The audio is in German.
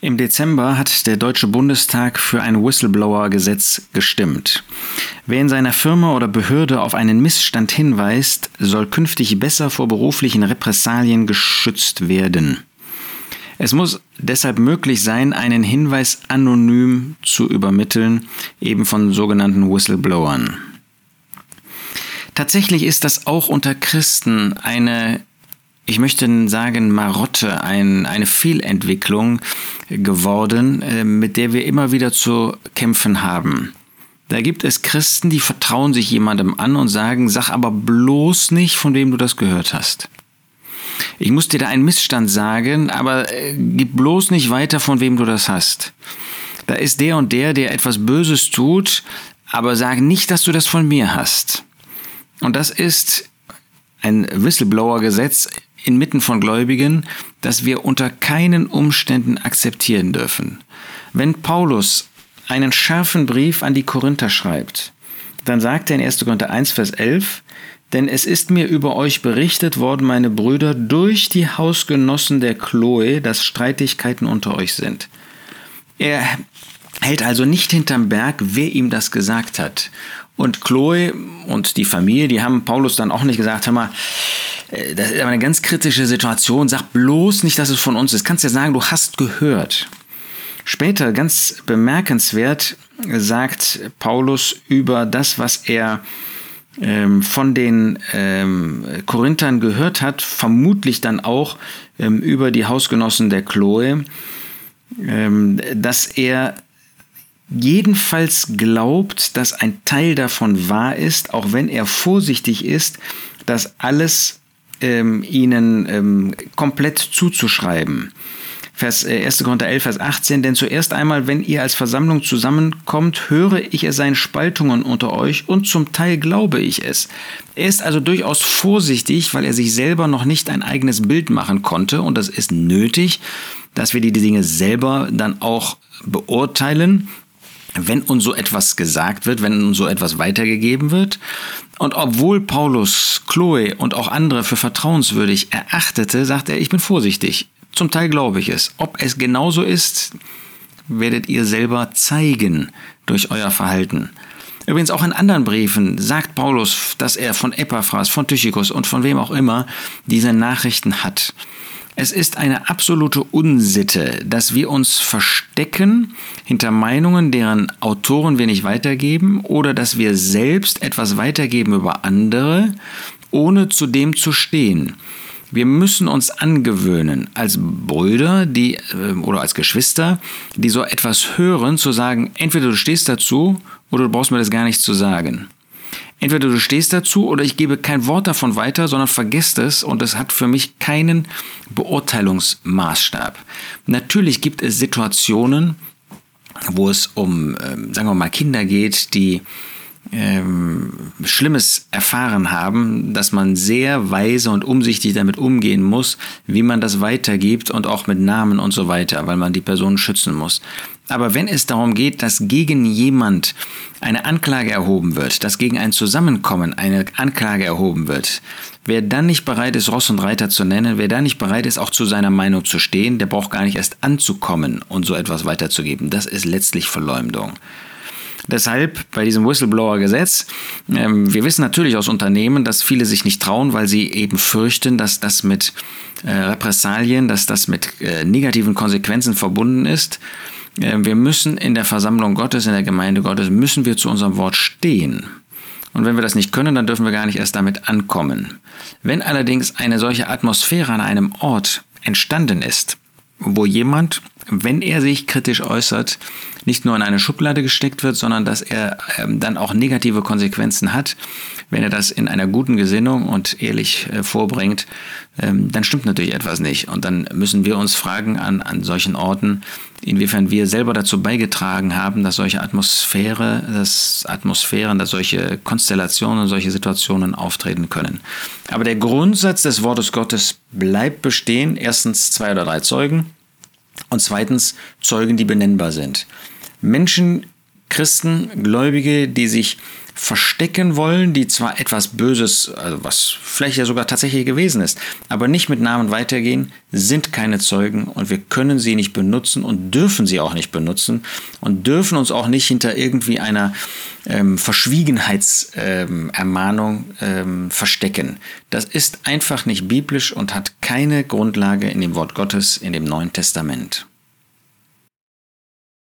Im Dezember hat der Deutsche Bundestag für ein Whistleblower-Gesetz gestimmt. Wer in seiner Firma oder Behörde auf einen Missstand hinweist, soll künftig besser vor beruflichen Repressalien geschützt werden. Es muss deshalb möglich sein, einen Hinweis anonym zu übermitteln, eben von sogenannten Whistleblowern. Tatsächlich ist das auch unter Christen eine ich möchte sagen, Marotte, ein, eine Fehlentwicklung geworden, äh, mit der wir immer wieder zu kämpfen haben. Da gibt es Christen, die vertrauen sich jemandem an und sagen, sag aber bloß nicht, von wem du das gehört hast. Ich muss dir da einen Missstand sagen, aber äh, gib bloß nicht weiter, von wem du das hast. Da ist der und der, der etwas Böses tut, aber sag nicht, dass du das von mir hast. Und das ist ein Whistleblower-Gesetz inmitten von Gläubigen, das wir unter keinen Umständen akzeptieren dürfen. Wenn Paulus einen scharfen Brief an die Korinther schreibt, dann sagt er in 1. Korinther 1, Vers 11, denn es ist mir über euch berichtet worden, meine Brüder, durch die Hausgenossen der Chloe, dass Streitigkeiten unter euch sind. Er hält also nicht hinterm Berg, wer ihm das gesagt hat. Und Chloe und die Familie, die haben Paulus dann auch nicht gesagt, hör mal, das ist aber eine ganz kritische Situation, sag bloß nicht, dass es von uns ist. Kannst ja sagen, du hast gehört. Später, ganz bemerkenswert, sagt Paulus über das, was er ähm, von den ähm, Korinthern gehört hat, vermutlich dann auch ähm, über die Hausgenossen der Chloe, ähm, dass er jedenfalls glaubt, dass ein Teil davon wahr ist, auch wenn er vorsichtig ist, das alles ähm, ihnen ähm, komplett zuzuschreiben. Vers, äh, 1. Korinther 11, Vers 18, denn zuerst einmal, wenn ihr als Versammlung zusammenkommt, höre ich, es seien Spaltungen unter euch und zum Teil glaube ich es. Er ist also durchaus vorsichtig, weil er sich selber noch nicht ein eigenes Bild machen konnte und das ist nötig, dass wir die Dinge selber dann auch beurteilen wenn uns so etwas gesagt wird, wenn uns so etwas weitergegeben wird. Und obwohl Paulus Chloe und auch andere für vertrauenswürdig erachtete, sagte er, ich bin vorsichtig. Zum Teil glaube ich es. Ob es genauso ist, werdet ihr selber zeigen durch euer Verhalten. Übrigens auch in anderen Briefen sagt Paulus, dass er von Epaphras, von Tychicus und von wem auch immer diese Nachrichten hat. Es ist eine absolute Unsitte, dass wir uns verstecken hinter Meinungen, deren Autoren wir nicht weitergeben, oder dass wir selbst etwas weitergeben über andere, ohne zu dem zu stehen. Wir müssen uns angewöhnen, als Brüder die, äh, oder als Geschwister, die so etwas hören, zu sagen, entweder du stehst dazu oder du brauchst mir das gar nicht zu sagen. Entweder du stehst dazu oder ich gebe kein Wort davon weiter, sondern vergesst es und es hat für mich keinen Beurteilungsmaßstab. Natürlich gibt es Situationen, wo es um, ähm, sagen wir mal, Kinder geht, die ähm, Schlimmes erfahren haben, dass man sehr weise und umsichtig damit umgehen muss, wie man das weitergibt und auch mit Namen und so weiter, weil man die Person schützen muss. Aber wenn es darum geht, dass gegen jemand eine Anklage erhoben wird, dass gegen ein Zusammenkommen eine Anklage erhoben wird, wer dann nicht bereit ist, Ross und Reiter zu nennen, wer dann nicht bereit ist, auch zu seiner Meinung zu stehen, der braucht gar nicht erst anzukommen und so etwas weiterzugeben. Das ist letztlich Verleumdung. Deshalb bei diesem Whistleblower-Gesetz, ähm, wir wissen natürlich aus Unternehmen, dass viele sich nicht trauen, weil sie eben fürchten, dass das mit äh, Repressalien, dass das mit äh, negativen Konsequenzen verbunden ist. Äh, wir müssen in der Versammlung Gottes, in der Gemeinde Gottes, müssen wir zu unserem Wort stehen. Und wenn wir das nicht können, dann dürfen wir gar nicht erst damit ankommen. Wenn allerdings eine solche Atmosphäre an einem Ort entstanden ist, wo jemand, wenn er sich kritisch äußert, nicht nur in eine Schublade gesteckt wird, sondern dass er ähm, dann auch negative Konsequenzen hat, wenn er das in einer guten Gesinnung und ehrlich äh, vorbringt, ähm, dann stimmt natürlich etwas nicht. Und dann müssen wir uns fragen an, an solchen Orten, inwiefern wir selber dazu beigetragen haben, dass solche Atmosphäre, dass Atmosphären, dass solche Konstellationen, solche Situationen auftreten können. Aber der Grundsatz des Wortes Gottes bleibt bestehen. Erstens zwei oder drei Zeugen und zweitens Zeugen, die benennbar sind. Menschen Christen, Gläubige, die sich verstecken wollen, die zwar etwas Böses, also was vielleicht ja sogar tatsächlich gewesen ist, aber nicht mit Namen weitergehen, sind keine Zeugen und wir können sie nicht benutzen und dürfen sie auch nicht benutzen und dürfen uns auch nicht hinter irgendwie einer ähm, Verschwiegenheitsermahnung ähm, ähm, verstecken. Das ist einfach nicht biblisch und hat keine Grundlage in dem Wort Gottes in dem Neuen Testament.